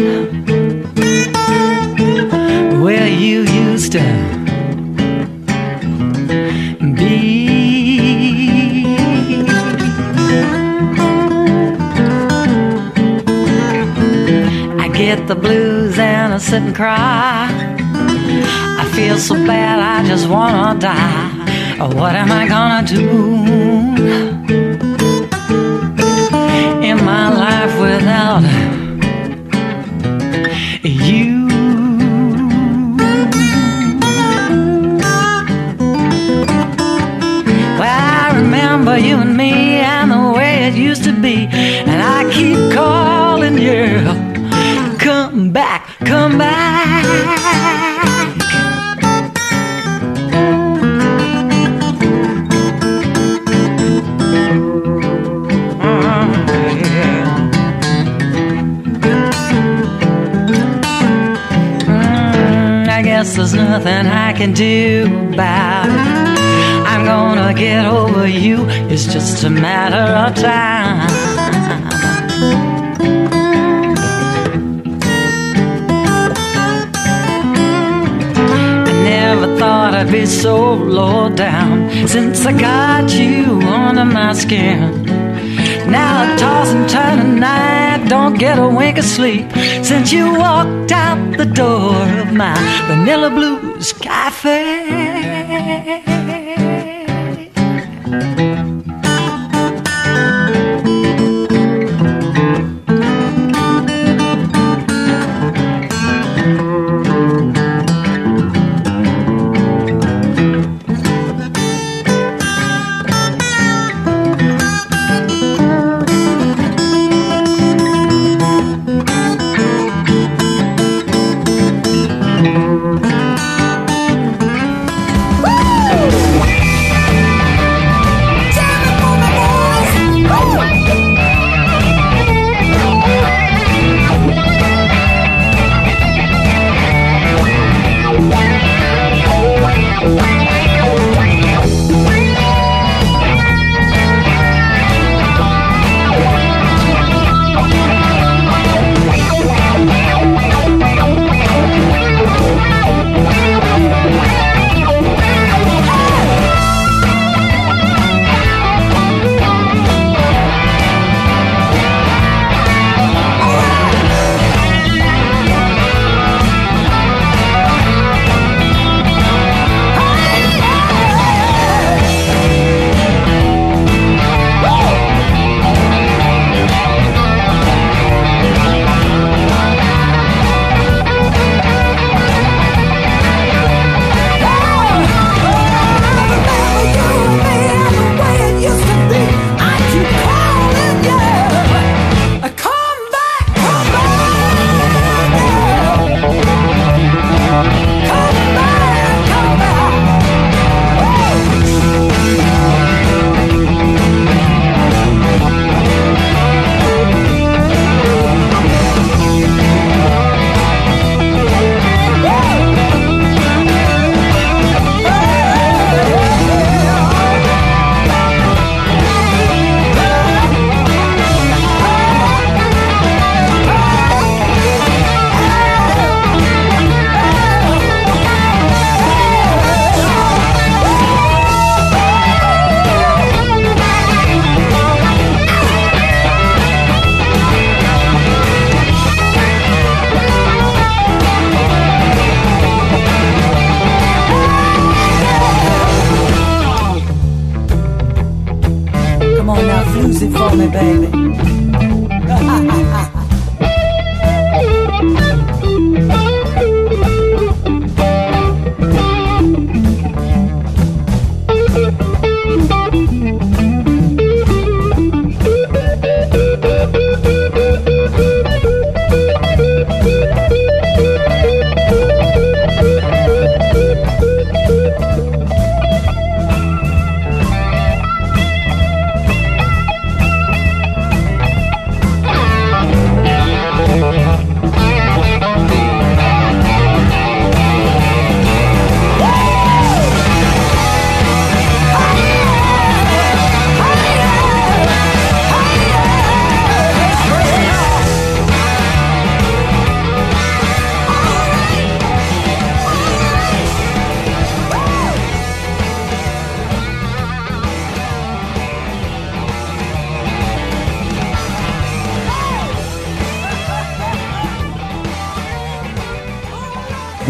[SPEAKER 21] where you used to be. I get the blues and I sit and cry. I feel so bad, I just wanna die. What am I gonna do? Can do about it. I'm gonna get over you, it's just a matter of time. I never thought I'd be so low down since I got you under my skin. Now I toss and turn at night, don't get a wink of sleep since you walked out the door of my vanilla blues 飞。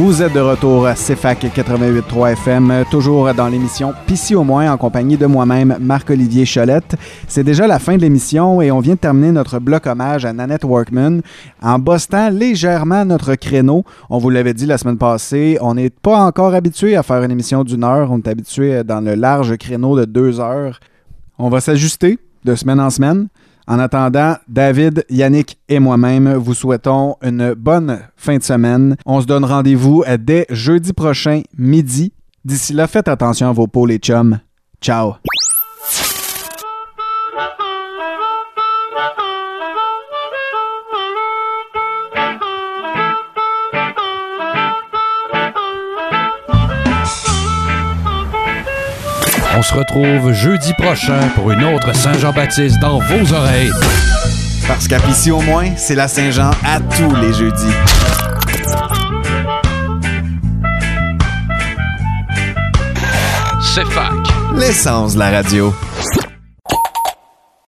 [SPEAKER 3] Vous êtes de retour à CFAC 88.3 FM, toujours dans l'émission Pissy au moins en compagnie de moi-même, Marc-Olivier Cholette. C'est déjà la fin de l'émission et on vient de terminer notre bloc hommage à Nanette Workman en bossant légèrement notre créneau. On vous l'avait dit la semaine passée, on n'est pas encore habitué à faire une émission d'une heure, on est habitué dans le large créneau de deux heures. On va s'ajuster de semaine en semaine. En attendant, David, Yannick et moi-même vous souhaitons une bonne fin de semaine. On se donne rendez-vous dès jeudi prochain, midi. D'ici là, faites attention à vos peaux, les chums. Ciao!
[SPEAKER 8] On se retrouve jeudi prochain pour une autre Saint-Jean-Baptiste dans vos oreilles.
[SPEAKER 11] Parce qu'à Pissy au moins, c'est la Saint-Jean à tous les jeudis.
[SPEAKER 8] C'est fac.
[SPEAKER 11] L'essence de la radio.